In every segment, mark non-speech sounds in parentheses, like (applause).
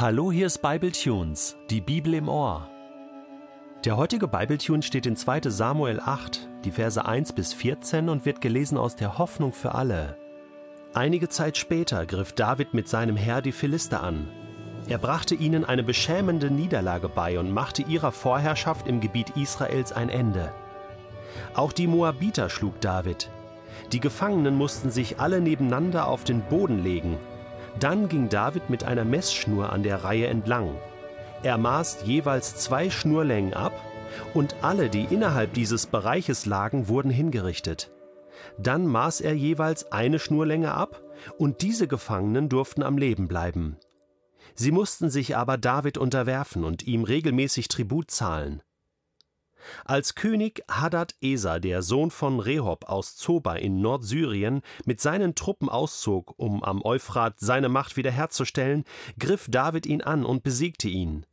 Hallo, hier ist Bible Tunes, die Bibel im Ohr. Der heutige Bibletune steht in 2. Samuel 8, die Verse 1 bis 14 und wird gelesen aus der Hoffnung für alle. Einige Zeit später griff David mit seinem Herr die Philister an. Er brachte ihnen eine beschämende Niederlage bei und machte ihrer Vorherrschaft im Gebiet Israels ein Ende. Auch die Moabiter schlug David. Die Gefangenen mussten sich alle nebeneinander auf den Boden legen dann ging David mit einer Messschnur an der Reihe entlang. Er maß jeweils zwei Schnurlängen ab, und alle, die innerhalb dieses Bereiches lagen, wurden hingerichtet. Dann maß er jeweils eine Schnurlänge ab, und diese Gefangenen durften am Leben bleiben. Sie mussten sich aber David unterwerfen und ihm regelmäßig Tribut zahlen. Als König Hadad Eser, der Sohn von Rehob aus Zoba in Nordsyrien, mit seinen Truppen auszog, um am Euphrat seine Macht wiederherzustellen, griff David ihn an und besiegte ihn.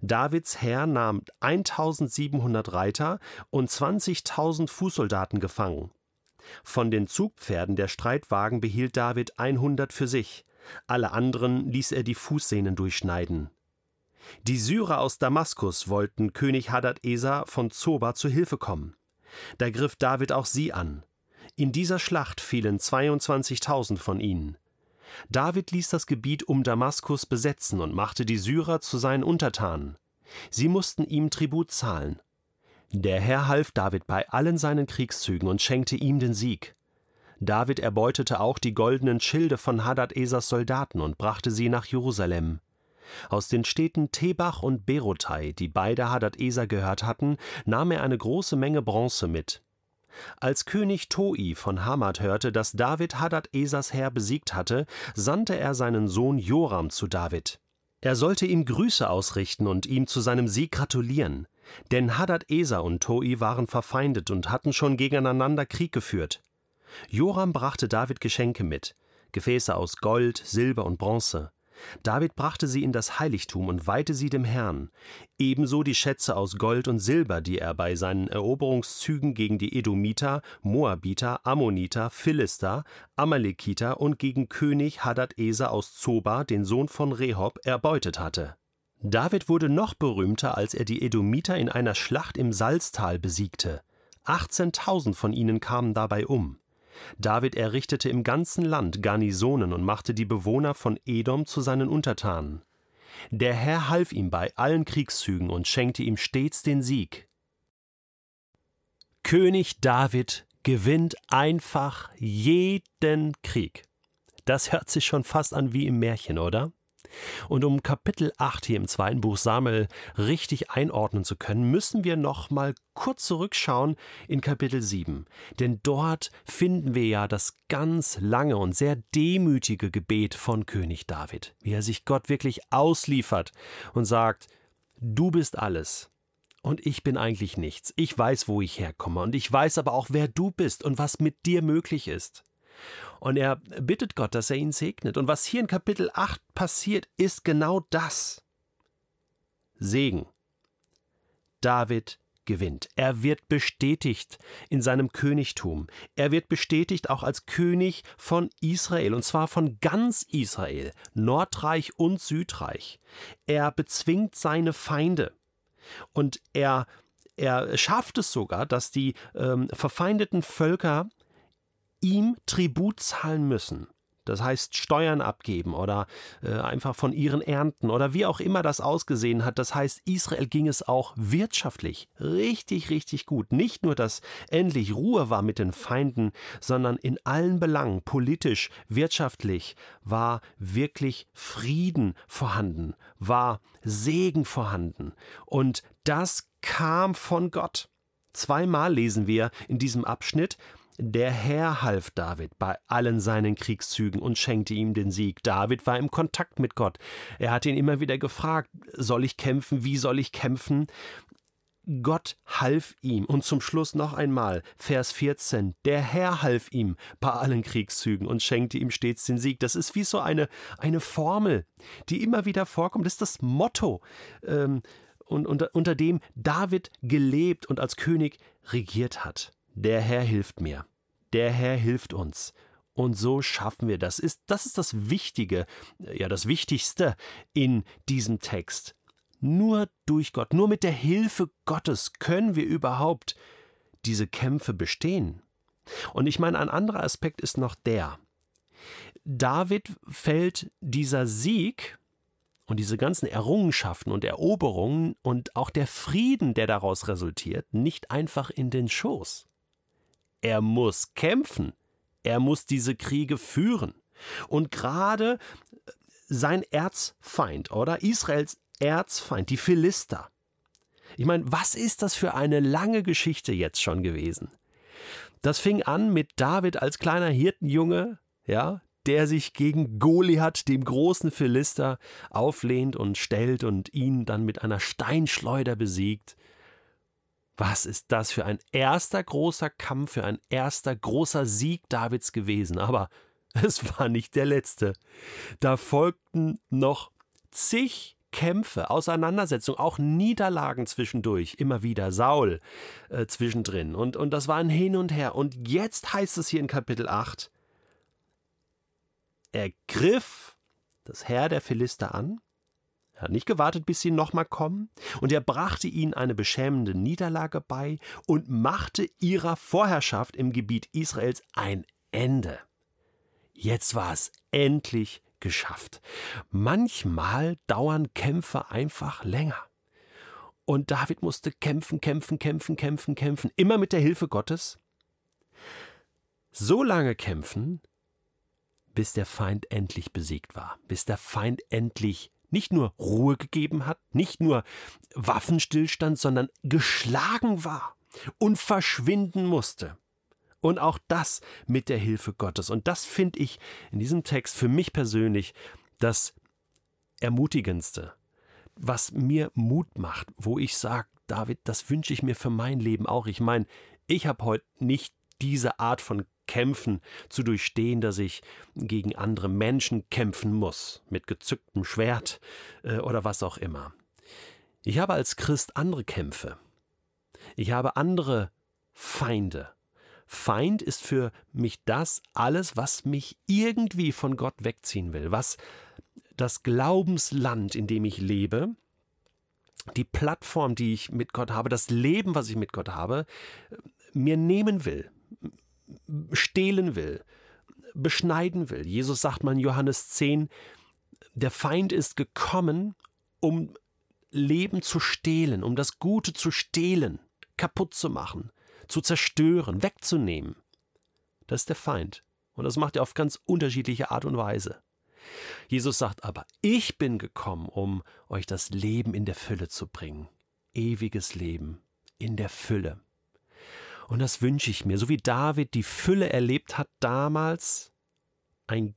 Davids Heer nahm 1700 Reiter und 20.000 Fußsoldaten gefangen. Von den Zugpferden der Streitwagen behielt David 100 für sich, alle anderen ließ er die Fußsehnen durchschneiden. Die Syrer aus Damaskus wollten König Hadad-Eser von Zoba zu Hilfe kommen. Da griff David auch sie an. In dieser Schlacht fielen 22.000 von ihnen. David ließ das Gebiet um Damaskus besetzen und machte die Syrer zu seinen Untertanen. Sie mussten ihm Tribut zahlen. Der Herr half David bei allen seinen Kriegszügen und schenkte ihm den Sieg. David erbeutete auch die goldenen Schilde von Hadad-Esers Soldaten und brachte sie nach Jerusalem. Aus den Städten Tebach und Berotai, die beide Hadad-Eser gehört hatten, nahm er eine große Menge Bronze mit. Als König Toi von Hamad hörte, dass David Hadad-Esers Heer besiegt hatte, sandte er seinen Sohn Joram zu David. Er sollte ihm Grüße ausrichten und ihm zu seinem Sieg gratulieren, denn Hadad-Eser und Toi waren verfeindet und hatten schon gegeneinander Krieg geführt. Joram brachte David Geschenke mit, Gefäße aus Gold, Silber und Bronze. David brachte sie in das Heiligtum und weihte sie dem Herrn, ebenso die Schätze aus Gold und Silber, die er bei seinen Eroberungszügen gegen die Edomiter, Moabiter, Ammoniter, Philister, Amalekiter und gegen König Hadad-Eser aus Zoba, den Sohn von Rehob, erbeutet hatte. David wurde noch berühmter, als er die Edomiter in einer Schlacht im Salztal besiegte. 18.000 von ihnen kamen dabei um. David errichtete im ganzen Land Garnisonen und machte die Bewohner von Edom zu seinen Untertanen. Der Herr half ihm bei allen Kriegszügen und schenkte ihm stets den Sieg. König David gewinnt einfach jeden Krieg. Das hört sich schon fast an wie im Märchen, oder? Und um Kapitel 8 hier im zweiten Buch Samuel richtig einordnen zu können, müssen wir noch mal kurz zurückschauen in Kapitel 7. Denn dort finden wir ja das ganz lange und sehr demütige Gebet von König David, wie er sich Gott wirklich ausliefert und sagt, du bist alles. Und ich bin eigentlich nichts. Ich weiß, wo ich herkomme. Und ich weiß aber auch, wer du bist und was mit dir möglich ist. Und er bittet Gott, dass er ihn segnet. Und was hier in Kapitel 8 passiert, ist genau das. Segen. David gewinnt. Er wird bestätigt in seinem Königtum. Er wird bestätigt auch als König von Israel, und zwar von ganz Israel, Nordreich und Südreich. Er bezwingt seine Feinde. Und er, er schafft es sogar, dass die ähm, verfeindeten Völker ihm Tribut zahlen müssen. Das heißt, Steuern abgeben oder äh, einfach von ihren Ernten oder wie auch immer das ausgesehen hat. Das heißt, Israel ging es auch wirtschaftlich richtig, richtig gut. Nicht nur, dass endlich Ruhe war mit den Feinden, sondern in allen Belangen, politisch, wirtschaftlich, war wirklich Frieden vorhanden, war Segen vorhanden. Und das kam von Gott. Zweimal lesen wir in diesem Abschnitt, der Herr half David bei allen seinen Kriegszügen und schenkte ihm den Sieg. David war im Kontakt mit Gott. Er hat ihn immer wieder gefragt, soll ich kämpfen, wie soll ich kämpfen? Gott half ihm. Und zum Schluss noch einmal, Vers 14, der Herr half ihm bei allen Kriegszügen und schenkte ihm stets den Sieg. Das ist wie so eine, eine Formel, die immer wieder vorkommt. Das ist das Motto, ähm, und unter, unter dem David gelebt und als König regiert hat. Der Herr hilft mir. Der Herr hilft uns. Und so schaffen wir das. Ist, das ist das Wichtige, ja, das Wichtigste in diesem Text. Nur durch Gott, nur mit der Hilfe Gottes können wir überhaupt diese Kämpfe bestehen. Und ich meine, ein anderer Aspekt ist noch der. David fällt dieser Sieg und diese ganzen Errungenschaften und Eroberungen und auch der Frieden, der daraus resultiert, nicht einfach in den Schoß. Er muss kämpfen. Er muss diese Kriege führen. Und gerade sein Erzfeind, oder? Israels Erzfeind, die Philister. Ich meine, was ist das für eine lange Geschichte jetzt schon gewesen? Das fing an mit David als kleiner Hirtenjunge, ja, der sich gegen Goliath, dem großen Philister, auflehnt und stellt und ihn dann mit einer Steinschleuder besiegt. Was ist das für ein erster großer Kampf, für ein erster großer Sieg Davids gewesen? Aber (laughs) es war nicht der letzte. Da folgten noch zig Kämpfe, Auseinandersetzungen, auch Niederlagen zwischendurch, immer wieder Saul äh, zwischendrin. Und, und das war ein Hin und Her. Und jetzt heißt es hier in Kapitel 8, er griff das Herr der Philister an, er hat nicht gewartet, bis sie nochmal kommen, und er brachte ihnen eine beschämende Niederlage bei und machte ihrer Vorherrschaft im Gebiet Israels ein Ende. Jetzt war es endlich geschafft. Manchmal dauern Kämpfe einfach länger. Und David musste kämpfen, kämpfen, kämpfen, kämpfen, kämpfen, immer mit der Hilfe Gottes. So lange kämpfen, bis der Feind endlich besiegt war, bis der Feind endlich nicht nur Ruhe gegeben hat, nicht nur Waffenstillstand, sondern geschlagen war und verschwinden musste. Und auch das mit der Hilfe Gottes. Und das finde ich in diesem Text für mich persönlich das Ermutigendste, was mir Mut macht, wo ich sage, David, das wünsche ich mir für mein Leben auch. Ich meine, ich habe heute nicht diese Art von Kämpfen zu durchstehen, dass ich gegen andere Menschen kämpfen muss, mit gezücktem Schwert äh, oder was auch immer. Ich habe als Christ andere Kämpfe. Ich habe andere Feinde. Feind ist für mich das alles, was mich irgendwie von Gott wegziehen will, was das Glaubensland, in dem ich lebe, die Plattform, die ich mit Gott habe, das Leben, was ich mit Gott habe, mir nehmen will, stehlen will, beschneiden will. Jesus sagt mal in Johannes 10, der Feind ist gekommen, um Leben zu stehlen, um das Gute zu stehlen, kaputt zu machen zu zerstören, wegzunehmen. Das ist der Feind. Und das macht er auf ganz unterschiedliche Art und Weise. Jesus sagt aber, ich bin gekommen, um euch das Leben in der Fülle zu bringen. Ewiges Leben in der Fülle. Und das wünsche ich mir, so wie David die Fülle erlebt hat damals, ein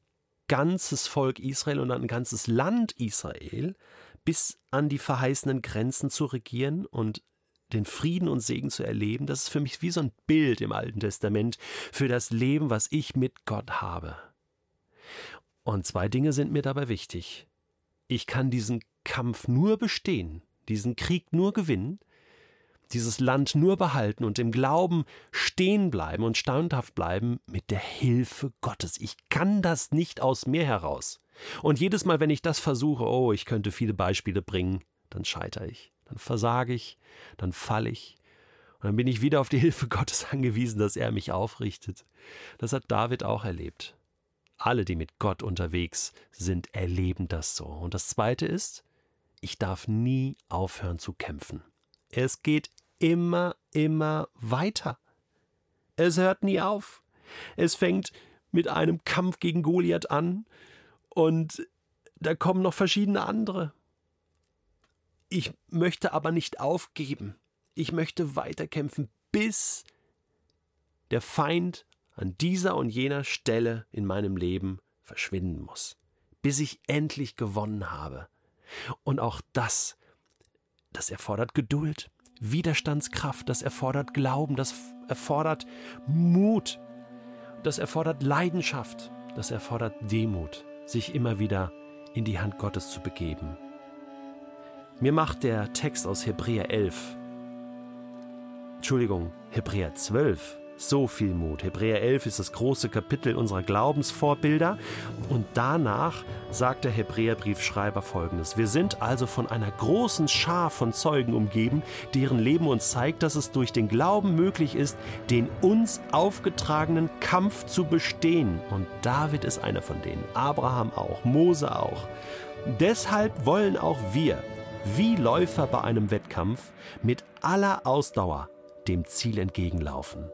ganzes Volk Israel und ein ganzes Land Israel bis an die verheißenen Grenzen zu regieren und den Frieden und Segen zu erleben, das ist für mich wie so ein Bild im Alten Testament für das Leben, was ich mit Gott habe. Und zwei Dinge sind mir dabei wichtig. Ich kann diesen Kampf nur bestehen, diesen Krieg nur gewinnen, dieses Land nur behalten und im Glauben stehen bleiben und standhaft bleiben mit der Hilfe Gottes. Ich kann das nicht aus mir heraus. Und jedes Mal, wenn ich das versuche, oh, ich könnte viele Beispiele bringen, dann scheitere ich dann versage ich, dann falle ich. Und dann bin ich wieder auf die Hilfe Gottes (laughs) angewiesen, dass er mich aufrichtet. Das hat David auch erlebt. Alle, die mit Gott unterwegs sind, erleben das so. Und das Zweite ist, ich darf nie aufhören zu kämpfen. Es geht immer, immer weiter. Es hört nie auf. Es fängt mit einem Kampf gegen Goliath an und da kommen noch verschiedene andere. Ich möchte aber nicht aufgeben. Ich möchte weiterkämpfen, bis der Feind an dieser und jener Stelle in meinem Leben verschwinden muss. Bis ich endlich gewonnen habe. Und auch das, das erfordert Geduld, Widerstandskraft, das erfordert Glauben, das erfordert Mut, das erfordert Leidenschaft, das erfordert Demut, sich immer wieder in die Hand Gottes zu begeben. Mir macht der Text aus Hebräer 11, Entschuldigung, Hebräer 12 So viel Mut. Hebräer 11 ist das große Kapitel unserer Glaubensvorbilder. Und danach sagt der Hebräerbriefschreiber folgendes. Wir sind also von einer großen Schar von Zeugen umgeben, deren Leben uns zeigt, dass es durch den Glauben möglich ist, den uns aufgetragenen Kampf zu bestehen. Und David ist einer von denen. Abraham auch. Mose auch. Deshalb wollen auch wir, wie Läufer bei einem Wettkampf, mit aller Ausdauer dem Ziel entgegenlaufen.